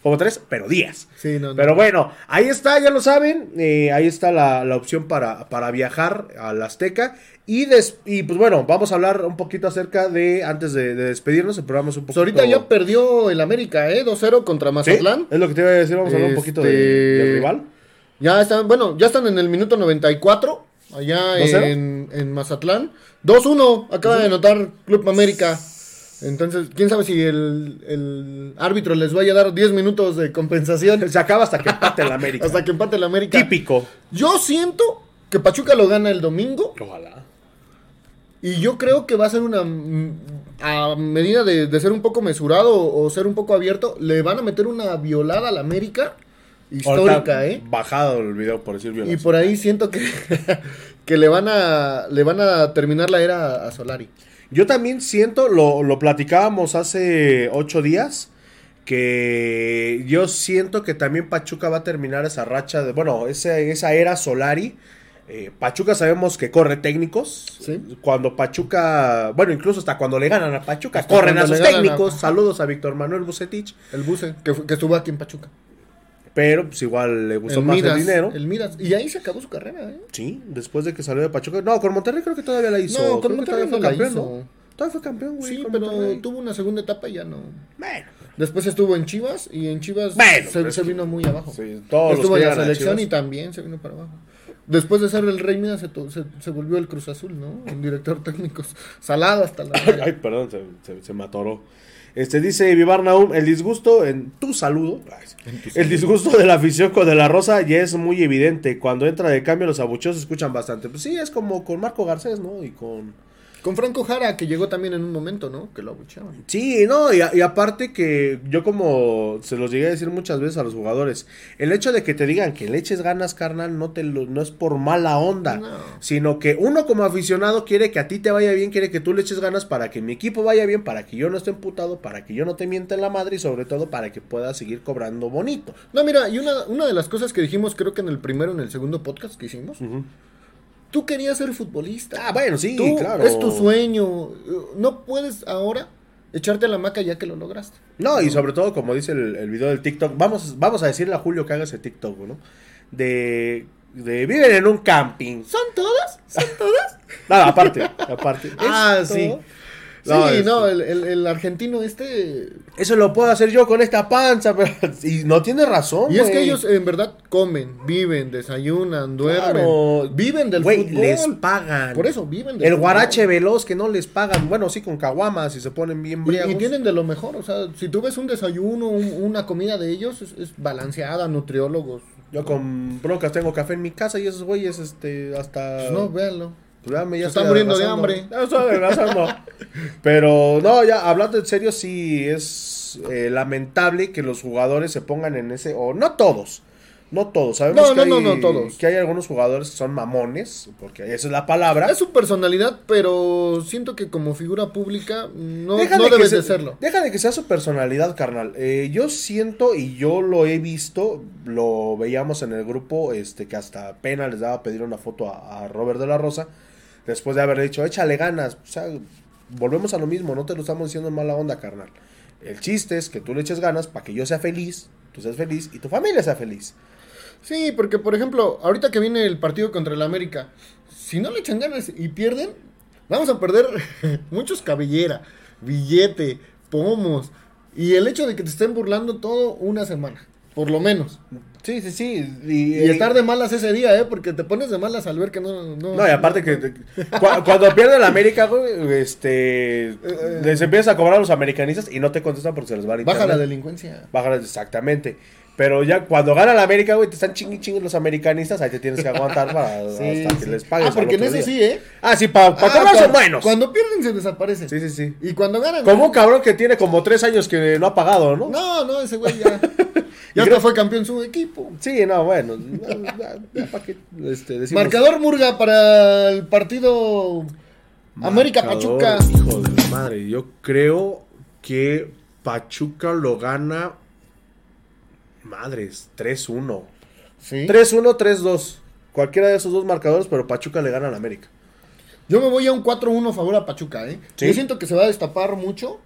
A: como tres, pero días.
B: Sí, no, no.
A: Pero bueno, ahí está, ya lo saben. eh, ahí está la, la opción para, para viajar al Azteca. Y, des- y pues bueno, vamos a hablar un poquito acerca de, antes de, de despedirnos, el programa es un poquito...
B: ahorita ya perdió el América, ¿eh? 2-0 contra
A: Sí,
B: Mazatlán.
A: es lo que te iba a decir, vamos a hablar un poquito de,
B: Este-
A: del rival.
B: Ya están, bueno, ya están en el minuto 94, allá
A: 2-0.
B: en, en Mazatlán. 2-1, acaba de anotar Club América. Entonces, quién sabe si el, el árbitro les vaya a dar 10 minutos de compensación
A: Se acaba hasta que empate el América.
B: hasta que empate el América.
A: Típico.
B: Yo siento que Pachuca lo gana el domingo
A: Ojalá.
B: Y yo creo que va a ser una mm, a medida de, de ser un poco mesurado o ser un poco abierto, le van a meter una violada al América histórica,
A: Ahorita
B: ¿eh?
A: Bajado el video por decir
B: Y
A: violación.
B: por ahí siento que, que le van a le van a terminar la era a Solari.
A: Yo también siento, lo, lo platicábamos hace ocho días, que yo siento que también Pachuca va a terminar esa racha de, bueno, esa, esa era Solari. Eh, Pachuca sabemos que corre técnicos.
B: Sí.
A: Cuando Pachuca, bueno, incluso hasta cuando le ganan a Pachuca,
B: Hasta
A: corren a sus
B: a-
A: técnicos. Saludos a Víctor Manuel Bucetich.
B: El Buse, que, estuvo aquí en Pachuca.
A: Pero pues igual le gustó
B: El
A: más
B: Midas,
A: el dinero.
B: el Midas. Y ahí se acabó su carrera, ¿eh?
A: Sí, después de que salió de Pachuca. No, con Monterrey creo que todavía la hizo.
B: No, con Monterrey
A: todavía fue
B: no la
A: campeón,
B: hizo.
A: ¿no? Todavía fue campeón, güey.
B: Sí, pero
A: Monterrey.
B: tuvo una segunda etapa y ya no.
A: Bueno,
B: Después estuvo en Chivas y en Chivas
A: Bueno,
B: se, vino muy abajo.
A: sí, todos
B: estuvo en la selección
A: Chivas.
B: y también se vino para abajo. Después de ser el Rey Midas se, se, se volvió el Cruz Azul, ¿no? Un director técnico salado hasta la
A: Ay, perdón, se, se, se me atoró. Este dice Vivar Naum, el disgusto en tu saludo. El disgusto de la afición con De La Rosa ya es muy evidente. Cuando entra de cambio los abucheos se escuchan bastante. Pues sí, es como con Marco Garcés, ¿no? Y con...
B: Con Franco Jara, que llegó también en un momento, ¿no? Que lo abucheaban.
A: Sí, no, y, a- y aparte que yo como se los llegué a decir muchas veces a los jugadores, el hecho de que te digan que le eches ganas, carnal, no te lo- no es por mala onda,
B: No.
A: sino que uno como aficionado quiere que a ti te vaya bien, quiere que tú le eches ganas para que mi equipo vaya bien, para que yo no esté emputado, para que yo no te mienta en la madre y sobre todo para que pueda seguir cobrando bonito.
B: No, mira, y una, una de las cosas que dijimos, creo que en el primero, en el segundo podcast que hicimos, tú querías ser futbolista.
A: Ah, bueno, sí,
B: Tú-
A: claro.
B: Es tu sueño. No puedes ahora echarte la maca ya que lo lograste.
A: No, y sobre todo, como dice el, el video del TikTok, vamos, vamos a decirle a Julio que haga ese TikTok, ¿no? De, de viven en un camping.
B: ¿Son todas? ¿Son todas?
A: Nada, aparte, aparte.
B: ah,
A: Esto-
B: sí.
A: No, este-
B: no, el, el- el argentino este...
A: Eso lo puedo hacer yo con esta panza, pero... Y no tiene razón,
B: Y es que ellos en verdad comen, viven, desayunan, duermen,
A: Claro.
B: viven del
A: Güey,
B: fútbol.
A: les pagan.
B: Por eso, viven del
A: El
B: fútbol.
A: guarache veloz que no les pagan. Bueno, sí, con caguamas y se ponen bien
B: Y,
A: briagos.
B: y tienen de lo mejor, o sea, si tú ves un desayuno, un- una comida de ellos, es, es balanceada, nutriólogos.
A: Yo con broncas tengo café en mi casa y esos güeyes, este, hasta...
B: Pues no, véanlo.
A: Pues véanme, ya
B: Se está
A: estoy
B: muriendo de hambre.
A: Ya estoy adelgazando. Pero no, ya hablando en serio, sí es eh, lamentable que los jugadores se pongan en ese. O no todos. No todos. Sabemos
B: No,
A: que,
B: no,
A: hay,
B: no, no todos.
A: que hay algunos jugadores que son mamones. Porque esa es la palabra.
B: Es su personalidad, pero siento que como figura pública no,
A: Deja
B: no
A: de que
B: debes
A: se-
B: de serlo.
A: Deja de que sea su personalidad, carnal. Eh, yo siento y yo lo he visto, lo veíamos en el grupo, este que hasta pena les daba pedir una foto a, a Robert de la Rosa, después de haber dicho, échale ganas. O sea, volvemos a lo mismo, no te lo estamos diciendo en mala onda, carnal. El chiste es que tú le eches ganas para que yo sea feliz, tú seas feliz y tu familia sea feliz.
B: Sí, porque por ejemplo, ahorita que viene el partido contra el América, si no le echan ganas y pierden, vamos a perder muchos cabellera, billete, pomos y el hecho de que te estén burlando todo una semana, por lo menos.
A: Sí, sí, sí.
B: Y estar de malas ese día, ¿eh? Porque te pones de malas al ver que no... No,
A: No, y aparte que que- cu- cuando pierde la América, güey, este, les empiezas a cobrar a los americanistas y no te contestan porque se les va a
B: Baja la delincuencia.
A: Baja exactamente. Pero ya cuando gana la América, güey, te están chingui chingui los americanistas, ahí te tienes que aguantar para
B: Sí,
A: hasta
B: sí.
A: que les pagues.
B: Ah, porque en eso sí, ¿eh?
A: Ah, sí, para
B: Ah,
A: cobrar son buenos.
B: Cuando pierden se desaparecen.
A: Sí, sí, sí.
B: Y cuando ganan...
A: Como un cabrón que tiene como tres años que no ha pagado, ¿no?
B: No, no, ese güey ya...
A: Y
B: ya
A: creo-
B: hasta fue campeón su equipo.
A: Sí, no, bueno. qué, este, decimos-
B: Marcador Murga para el partido América Pachuca.
A: Hijo de la madre, yo creo que Pachuca lo gana Madres, 3-1.
B: Sí.
A: 3-1, 3-2. Cualquiera de esos dos marcadores, pero Pachuca le gana al América.
B: Yo me voy a un 4-1 a favor a Pachuca, ¿eh?
A: ¿Sí?
B: Yo siento que se va a destapar mucho.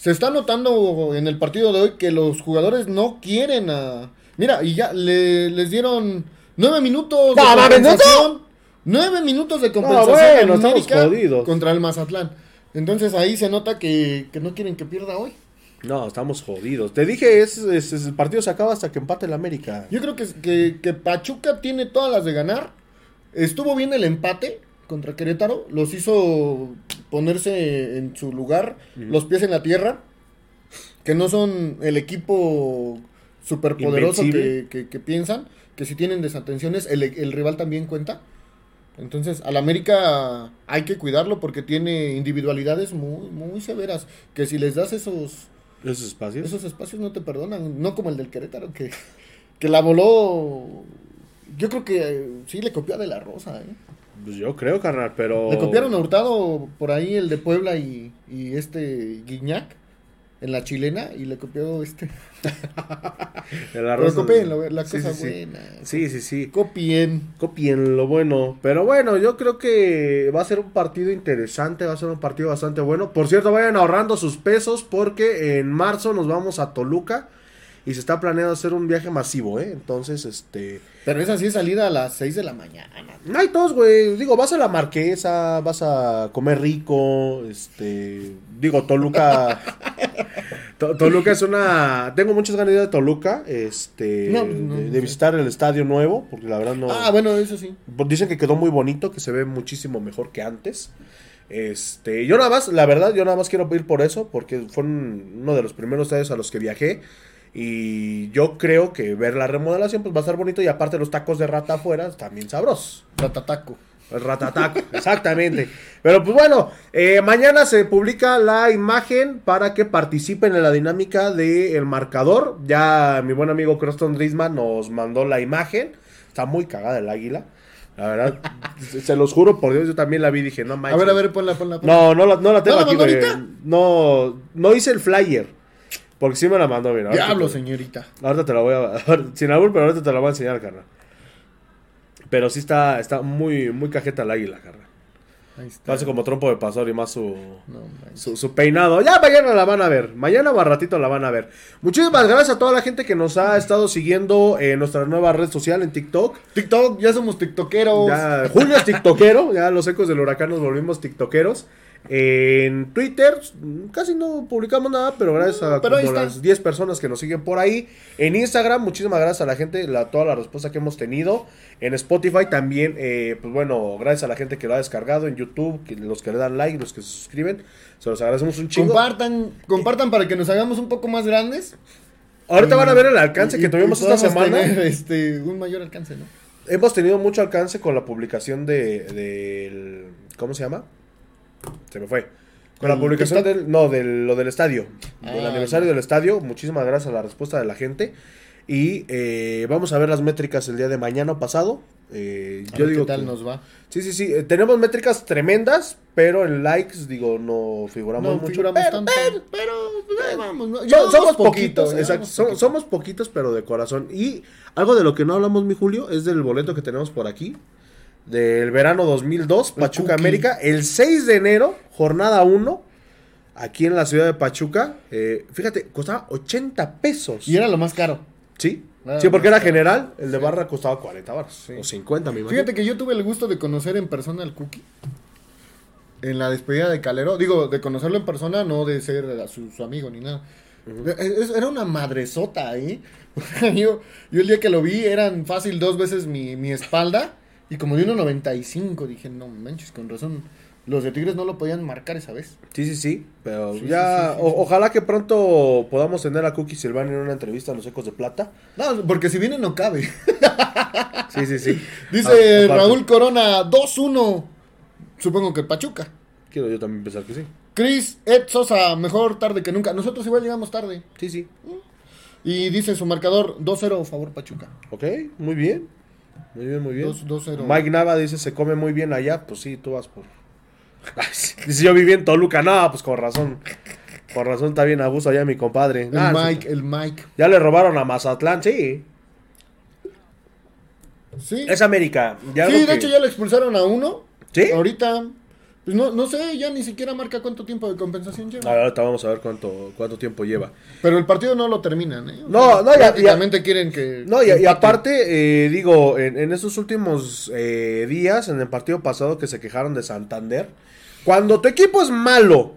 B: Se está notando en el partido de hoy que los jugadores no quieren a... Mira, y ya le- les dieron nueve minutos de
A: ¡No, mames,
B: compensación. Nueve minutos de compensación
A: bueno,
B: a
A: estamos
B: América
A: jodidos.
B: contra el Mazatlán. Entonces ahí se nota que, que no quieren que pierda hoy.
A: No, estamos jodidos. Te dije, es, es- es- el partido se acaba hasta que empate el América.
B: Yo creo que, que, que Pachuca tiene todas las de ganar. Estuvo bien el empate contra Querétaro. Los hizo ponerse en su lugar, los pies en la tierra. Que no son el equipo superpoderoso que, que, que piensan. Que si tienen desatenciones, el, el rival también cuenta. Entonces, al América hay que cuidarlo porque tiene individualidades muy, muy severas. Que si les das esos,
A: Esos espacios.
B: esos espacios no te perdonan, no como el del Querétaro que, que la voló. Yo creo que eh, sí le copió a De La Rosa, ¿eh?
A: Pues yo creo, carnal, pero.
B: Le copiaron a Hurtado por ahí el de Puebla y, y este Guiñac en la chilena y le copió este.
A: El arroz-
B: Pero copien la, la
A: Sí,
B: cosa
A: sí.
B: buena.
A: Sí, sí, sí.
B: Copien.
A: Copien lo bueno. Pero bueno, yo creo que va a ser un partido interesante, va a ser un partido bastante bueno. Por cierto, vayan ahorrando sus pesos porque en marzo nos vamos a Toluca y se está planeando hacer un viaje masivo, ¿eh? Entonces, este...
B: Pero esa sí es salida a las 6 de la mañana.
A: No hay todos, güey. Digo, vas a la marquesa, vas a comer rico, este... Digo, Toluca... To- Toluca es una... Tengo muchas ganas de ir a Toluca, este...
B: No, no,
A: de, de visitar el estadio nuevo, porque la verdad no...
B: Ah, bueno, eso sí.
A: Pues Dicen que quedó muy bonito, que se ve muchísimo mejor que antes. Este, yo nada más, la verdad, yo nada más quiero ir por eso, porque fue un- uno de los primeros estadios a los que viajé. Y yo creo que ver la remodelación pues va a estar bonito y aparte los tacos de rata afuera también sabrosos.
B: Ratataco.
A: Ratataco, exactamente. Pero pues bueno, eh, mañana se publica la imagen para que participen en la dinámica del marcador. Ya mi buen amigo Croston Drisman nos mandó la imagen. Está muy cagada el águila. La verdad, se- los juro por Dios, yo también la vi y dije, no
B: A
A: manches.
B: ver, a ver, ponla, ponla. ponla.
A: No, no la, no la tengo
B: ¿No la
A: aquí? No, no hice el flyer. Porque sí me la mandó, mira.
B: Diablo,
A: te-
B: señorita.
A: Ahorita te la voy a. Sin albur, pero ahorita te la voy a enseñar, carnal. Pero sí está, está muy, muy cajeta el águila, carnal.
B: Ahí está.
A: Parece como trompo de pastor y más su,
B: No,
A: su, su peinado. Ya mañana la van a ver. Mañana o ratito la van a ver. Muchísimas gracias a toda la gente que nos ha estado siguiendo en nuestra nueva red social en TikTok.
B: TikTok, ya somos tiktokeros.
A: Ya, Julio es tiktokero, ya los ecos del huracán nos volvimos tiktokeros. En Twitter casi no publicamos nada, pero gracias a
B: pero
A: como
B: está.
A: las 10 personas que nos siguen por ahí. En Instagram, muchísimas gracias a la gente, la, toda la respuesta que hemos tenido. En Spotify también, eh, pues bueno, gracias a la gente que lo ha descargado. En YouTube, que, los que le dan like, los que se suscriben. Se los agradecemos un chingo.
B: Compartan, compartan para que nos hagamos un poco más grandes.
A: Ahorita
B: Y-
A: van a ver el alcance
B: y-
A: que
B: y
A: tuvimos esta semana.
B: tener, este, un mayor alcance, ¿no?
A: Hemos tenido mucho alcance con la publicación de, del... ¿Cómo se llama? Se me fue. Con la
B: ¿El
A: publicación
B: TikTok?
A: del... No, de lo del estadio. del
B: Ah,
A: aniversario
B: ya.
A: del estadio. Muchísimas gracias a la respuesta de la gente. Y eh, vamos a ver las métricas el día de mañana o pasado. Eh,
B: A
A: yo
B: ver
A: digo
B: qué tal
A: que-
B: nos va.
A: Sí, sí, sí. eh, tenemos métricas tremendas, pero en likes, digo, no figuramos
B: No
A: mucho.
B: figuramos
A: pero-
B: tanto.
A: pero-
B: Pero, pues, ahí vamos, ¿no?
A: So-
B: Llevamos
A: somos
B: poquito,
A: poquitos,
B: llevamos
A: exacto.
B: poquito.
A: somos poquitos, pero de corazón. Y algo de lo que no hablamos, mi Julio, es del boleto que tenemos por aquí. Del verano 2002,
B: El
A: Pachuca
B: Cookie.
A: América. El 6 de enero, jornada 1, aquí en la ciudad de Pachuca. Eh, fíjate, costaba 80 pesos.
B: Y era lo más caro.
A: Sí,
B: Nada
A: sí, porque era
B: caro.
A: general. El de
B: Sí.
A: barra costaba 40 baros. O 50, me imagino.
B: Fíjate que yo tuve el gusto de conocer en persona al Cookie. En la despedida de Calero. Digo, de conocerlo en persona, no de ser a su, su amigo ni nada. Es- es- era una madresota, ¿eh? yo, yo el día que lo vi eran fácil dos veces mi, mi espalda. Y como de 1.95 dije, no manches, con razón. Los de Tigres no lo podían marcar esa vez.
A: Sí, sí, sí, pero
B: Sí,
A: ya,
B: sí, sí, sí,
A: o-
B: sí.
A: ojalá que pronto podamos tener a Cookie Silvano en una entrevista a los Ecos de Plata.
B: No, porque si viene no cabe.
A: Sí, sí, sí.
B: Dice
A: Ah,
B: Raúl Corona, 2-1. Supongo que Pachuca.
A: Quiero yo también pensar que sí.
B: Chris Ed Sosa, mejor tarde que nunca. Nosotros igual llegamos tarde.
A: Sí, sí.
B: Y dice su marcador 2-0 favor Pachuca.
A: Ok, muy bien. Muy bien, muy bien.
B: Dos- 2-0.
A: Mike Nava dice, se come muy bien allá. Pues sí, tú vas por... Dice, yo viví en Toluca. No, pues con razón. Por razón está bien abuso allá mi compadre.
B: El Mike,
A: sí.
B: el Mike.
A: Ya le robaron a Mazatlán, sí.
B: Sí.
A: Es América. Ya
B: sí, de
A: que-
B: hecho ya le expulsaron a uno.
A: ¿Sí?
B: Ahorita, pues no, no sé, ya ni siquiera marca cuánto tiempo de compensación lleva.
A: Ahorita vamos a ver cuánto, cuánto tiempo lleva.
B: Pero el partido no lo terminan, ¿eh?
A: No, no, ya-
B: Prácticamente quieren que...
A: No, y, aparte, eh, digo, en, en estos últimos eh, días, en el partido pasado que se quejaron de Santander, cuando tu equipo es malo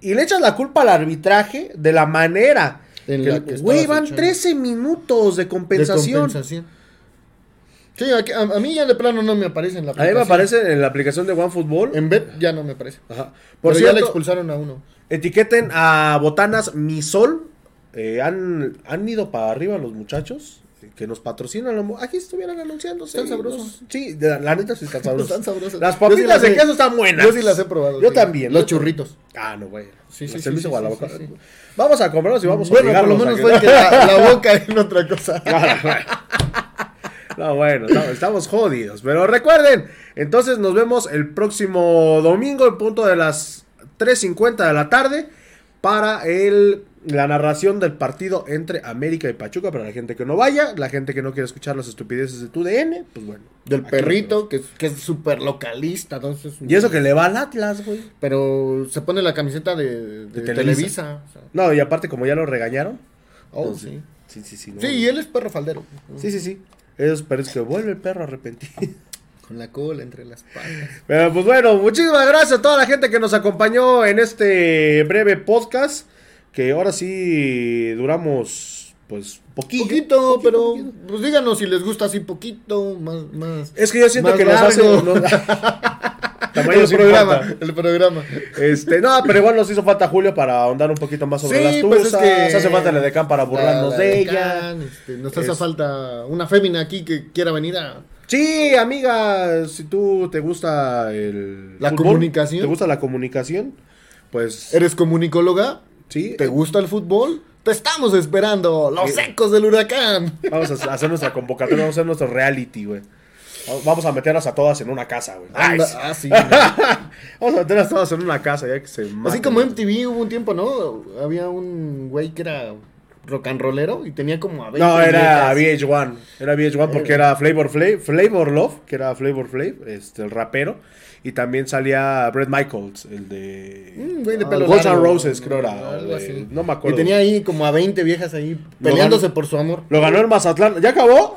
A: y le echas la culpa al arbitraje de la manera
B: En
A: que-
B: la que
A: güey, van
B: echando.
A: 13 minutos de
B: De
A: compensación.
B: Sí, a, a mí ya de plano no me aparece en la
A: A mí me
B: aplicación.
A: aparece en la aplicación de OneFootball.
B: En Bet ya no me aparece.
A: Ajá. Por
B: Pero ya le
A: cierto,
B: expulsaron a uno.
A: etiqueten a Botanas Misol. Eh, han, han ido para arriba los muchachos eh, que nos patrocinan. Aquí estuvieran anunciándose.
B: Están sabrosos.
A: Sí, la neta sí están sabrosos.
B: Están sabrosos.
A: Las
B: Yo sí
A: papitas
B: las
A: de
B: he-
A: queso están buenas.
B: Yo sí las he probado.
A: Yo
B: sí.
A: también.
B: Los churritos.
A: Ah, no, güey.
B: Sí, sí, sí, sí.
A: Vamos a comerlos y vamos a
B: Bueno, por lo menos fue que la, la boca en otra cosa.
A: No, bueno, no, estamos jodidos. Pero recuerden, entonces nos vemos el próximo domingo en punto de las 3.50 de la tarde para el, la narración del partido entre América y Pachuca. Para la gente que no vaya, la gente que no quiere escuchar las estupideces de tu DN, pues bueno.
B: Del perrito, que, es- que es súper localista. Entonces.
A: Y eso que le va al Atlas, güey.
B: Pero se pone la camiseta de, de
A: De Televisa.
B: Televisa. o sea.
A: No, y aparte como ya lo regañaron.
B: Oh,
A: entonces-
B: sí.
A: Sí, sí, sí. no.
B: Sí, y él es perro faldero.
A: Sí, sí, sí. Esos perros que vuelve el perro arrepentido.
B: Con la cola entre las patas.
A: Pero pues bueno, muchísimas gracias a toda la gente que nos acompañó en este breve podcast. Que ahora sí duramos, pues, poquito.
B: Poquito, pero
A: poquito.
B: pues díganos si les gusta así poquito, más, más.
A: Es que yo siento que nos hace.
B: largo.
A: nos- Tamaño
B: el programa, el programa.
A: Este, no, pero igual nos hizo falta Julio para ahondar un poquito más sobre
B: Sí,
A: las
B: pues
A: tuzas.
B: es que-
A: Se hace falta la de Can para burlarnos
B: La- la
A: de ella.
B: Este, nos hace
A: Es-
B: falta una fémina aquí que quiera venir a.
A: Sí, amiga, si tú te gusta el
B: La comunicación.
A: te gusta la comunicación, pues
B: ¿Eres comunicóloga?
A: sí,
B: ¿Te gusta el fútbol? Te estamos esperando, los
A: Sí.
B: ecos del huracán.
A: Vamos a hacer nuestra convocatoria, vamos a hacer nuestro reality, güey. Vamos a meterlas a todas en una casa, güey. Sí.
B: ah, sí.
A: Vamos a meterlas todas en una casa, ya que se
B: Así
A: maten.
B: como MTV hubo un tiempo, ¿no? Había un güey que era rock and rollero y tenía como a 20
A: No, era
B: viejas.
A: VH1. Era VH1 porque era Flavor Flav, Flavor Love, que era Flavor Flav, este, el rapero. Y también salía Brett Michaels, el de.
B: Güey de
A: Ah,
B: pelo
A: Guns N' Roses, creo era.
B: algo
A: de-
B: así.
A: No me acuerdo.
B: Y tenía ahí como a 20 viejas ahí peleándose
A: ganó-
B: por su amor.
A: Lo ganó el Mazatlán. ¿Ya acabó?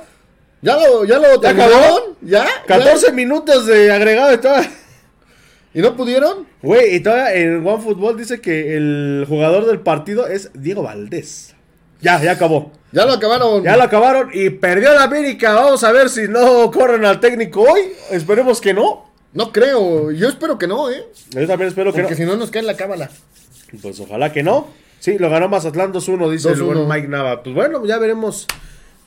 B: ¿Ya lo, ya lo
A: ¿Ya acabó?
B: ¿Ya?
A: 14 minutos de agregado y todo.
B: ¿Y no pudieron?
A: Güey, y todavía en OneFootball dice que el jugador del partido es Diego Valdés. Ya, ya acabó.
B: Ya lo acabaron.
A: Ya lo acabaron y perdió la América. Vamos a ver si no corren al técnico hoy. Esperemos que no.
B: No creo. Yo espero que no, ¿eh?
A: Yo también espero que
B: Porque
A: no.
B: si no nos cae en la cábala.
A: Pues ojalá que no. Sí, lo ganó Mazatlán 2-1, dice el
B: 2-1.
A: buen Mike Nava. Pues bueno, ya veremos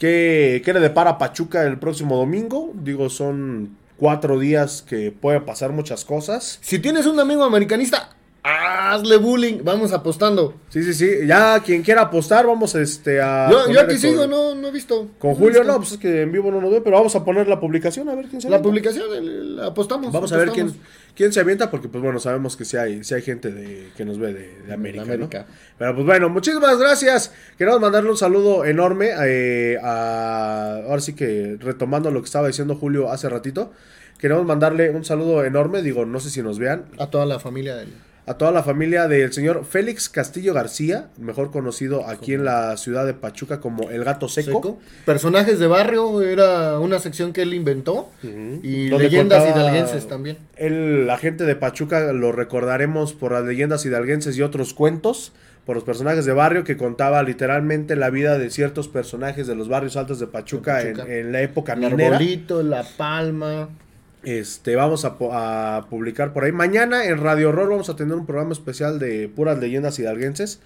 A: qué, qué le depara Pachuca el próximo domingo. Digo, son cuatro días que pueden pasar muchas cosas.
B: Si tienes un amigo americanista, hazle bullying. Vamos apostando.
A: Sí, sí, sí. Ya quien quiera apostar, vamos este, a.
B: Yo, aquí sigo, no, no he visto.
A: Con
B: No
A: Julio,
B: visto.
A: no, pues es que en vivo no nos ve, pero vamos a poner la publicación a ver quién se
B: La publicación, el- el- apostamos.
A: Vamos a ver quién,
B: apostamos.
A: Quién se avienta, porque pues bueno, sabemos que sí hay, sí hay gente de, que nos ve de, de América. ¿no?
B: América.
A: Pero pues bueno, muchísimas gracias. Queremos mandarle un saludo enorme eh, a. Ahora sí que retomando lo que estaba diciendo Julio hace ratito. Queremos mandarle un saludo enorme, digo, no sé si nos vean,
B: A toda la familia del.
A: A toda la familia del señor Félix Castillo García, mejor conocido aquí en la ciudad de Pachuca como el gato seco.
B: Seco. Personajes de barrio era una sección que él inventó. Y
A: Donde
B: leyendas
A: contaba-
B: hidalguenses también.
A: El, la gente de Pachuca lo recordaremos por las leyendas hidalguenses y otros cuentos, por los personajes de barrio que contaba literalmente la vida de ciertos personajes de los barrios altos de Pachuca,
B: De Pachuca.
A: En, en la época
B: El
A: minera.
B: arbolito, la palma.
A: Este, vamos a, pu- a publicar por ahí. Mañana en Radio Horror vamos a tener un programa especial de puras leyendas hidalguenses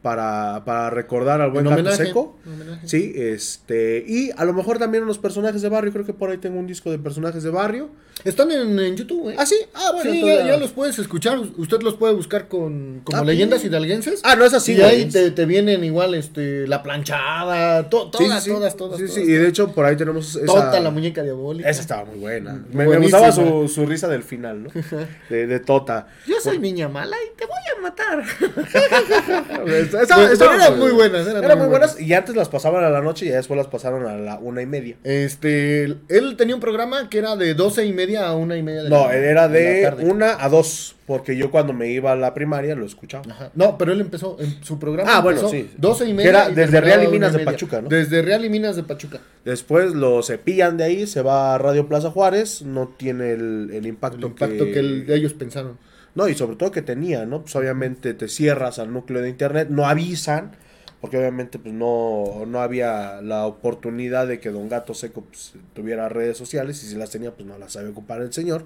A: para, para recordar al buen
B: En
A: gato seco.
B: homenaje.
A: Sí, este, y a lo mejor también unos personajes de barrio. Creo que por ahí tengo un disco de personajes de barrio.
B: Están en, en YouTube, ¿eh?
A: Ah, sí, ah, bueno,
B: Sí, ya, ya los puedes escuchar. Usted los puede buscar con como
A: Ah,
B: leyendas hidalguenses.
A: Ah, no es así,
B: Y ahí te, te vienen igual este la planchada, to- todas,
A: sí, sí.
B: todas, todas,
A: Sí,
B: todas,
A: sí, y de hecho por ahí tenemos esa...
B: Tota la muñeca diabólica.
A: Esa estaba muy buena. Me, me gustaba su, su risa del final, ¿no? De, de Tota.
B: Yo soy niña mala y te voy a
A: matar.
B: Esa-
A: Esa- esa-
B: eran muy buenas, eran
A: Eran
B: muy
A: muy buenas y antes las pasaban a la noche y después las pasaron a la una y media.
B: Este, él tenía un programa que era de doce y media a una y media de
A: No,
B: la-
A: era
B: de
A: una a dos, porque yo cuando me iba a la primaria lo escuchaba.
B: Ajá. No, pero él empezó, en su programa
A: Ah, bueno, sí.
B: 12 y
A: Que
B: media.
A: era
B: y
A: desde Real y Minas de
B: media.
A: Pachuca, ¿no?
B: Desde Real y Minas de Pachuca.
A: Después lo cepillan de ahí, se va a Radio Plaza Juárez, no tiene el, el impacto,
B: El impacto que, el- ellos pensaron.
A: No, y sobre todo que tenía, ¿no? Pues obviamente te cierras al núcleo de internet, no avisan, porque obviamente pues no, no había la oportunidad de que Don Gato Seco pues, tuviera redes sociales, y si las tenía pues no las sabe ocupar el señor.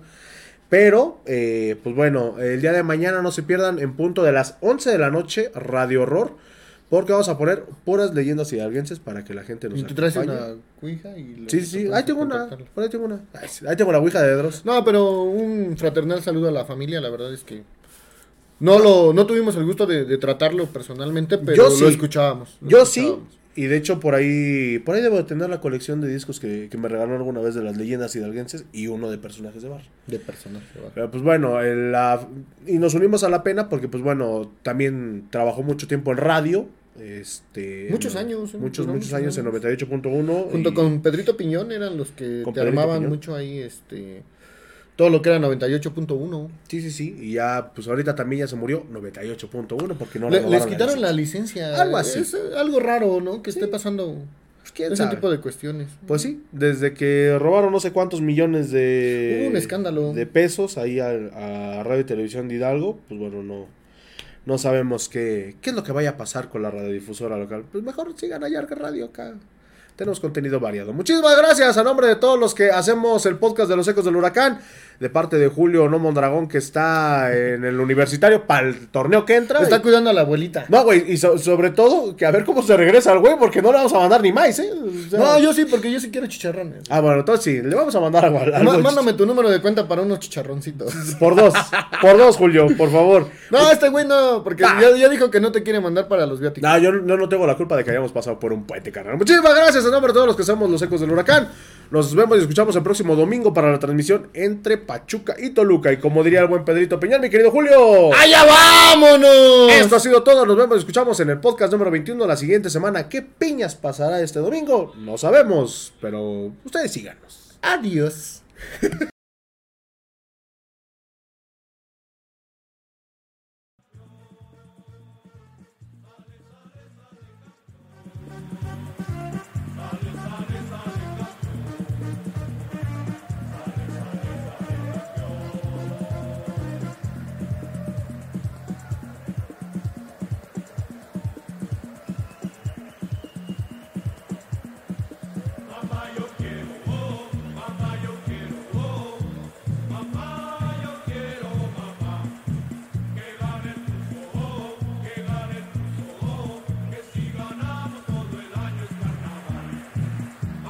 A: Pero, eh, pues bueno, el día de mañana no se pierdan en punto de las 11 de la noche, Radio Horror, porque vamos a poner puras leyendas hidalguenses para que la gente nos
B: Y tú traes
A: acompañe.
B: una cuija y...
A: Sí, sí, ahí tengo una, por ahí tengo una. Ahí tengo la ouija de Dross.
B: No, pero un fraternal saludo a la familia, la verdad es que... No lo no tuvimos el gusto de, de tratarlo personalmente, pero
A: Yo
B: lo
A: sí.
B: escuchábamos. lo
A: Yo sí,
B: escuchábamos.
A: y de hecho por ahí, por ahí debo de tener la colección de discos que, que me regaló alguna vez de las leyendas hidalguenses y uno de personajes de bar.
B: De personaje. va.
A: Pero pues bueno, el, la- y nos unimos a la pena porque pues bueno, también trabajó mucho tiempo en radio. Este,
B: Muchos
A: en-
B: años, en
A: Muchos,
B: muchos
A: muchos años en
B: años.
A: 98.1.
B: Junto
A: y-
B: con Pedrito Piñón eran los que
A: Con
B: te
A: Pedrito
B: armaban
A: Piñón.
B: mucho ahí, este... Todo lo que era 98.1.
A: Sí, sí, sí. Y ya, pues ahorita también ya se murió 98.1 porque no
B: Le- les quitaron la
A: licencia.
B: licencia.
A: Algo así.
B: Es eh, algo raro, ¿no? Que
A: Sí.
B: esté pasando
A: Pues, ¿quién
B: ese
A: sabe?
B: tipo de cuestiones.
A: Pues sí, desde que robaron no sé cuántos millones de...
B: Hubo un escándalo.
A: De pesos ahí a, a Radio y Televisión de Hidalgo, pues bueno, no, no sabemos qué, qué es lo que vaya a pasar con la radiodifusora local. Pues mejor sigan allá Radio acá. Tenemos contenido variado. Muchísimas gracias a nombre de todos los que hacemos el podcast de los ecos del huracán. De parte de Julio No Mondragón, que está en el universitario para el torneo que entra.
B: Está cuidando a la abuelita.
A: No, güey, y so- sobre todo, que a ver cómo se regresa el güey, porque no le vamos a mandar ni más, ¿eh? O sea-
B: No, yo sí, porque yo sí quiero chicharrones.
A: Ah, bueno, entonces sí, le vamos a mandar algo
B: Ma- mándame tu número de cuenta para unos chicharroncitos.
A: Por dos, por dos, Julio, por favor.
B: No, este güey no, porque ya, ya dijo que no te quiere mandar para los viáticos.
A: No, yo no, no tengo la culpa de que hayamos pasado por un puente, carnal. Muchísimas gracias nombre de todos los que somos los ecos del huracán. Nos vemos y escuchamos el próximo domingo para la transmisión entre Pachuca y Toluca. Y como diría el buen Pedrito Peñal, mi querido Julio.
B: ¡Allá vámonos!
A: Esto ha sido todo. Nos vemos y escuchamos en el podcast número 21 la siguiente semana. ¿Qué piñas pasará este domingo? No sabemos, pero ustedes síganos.
B: Adiós.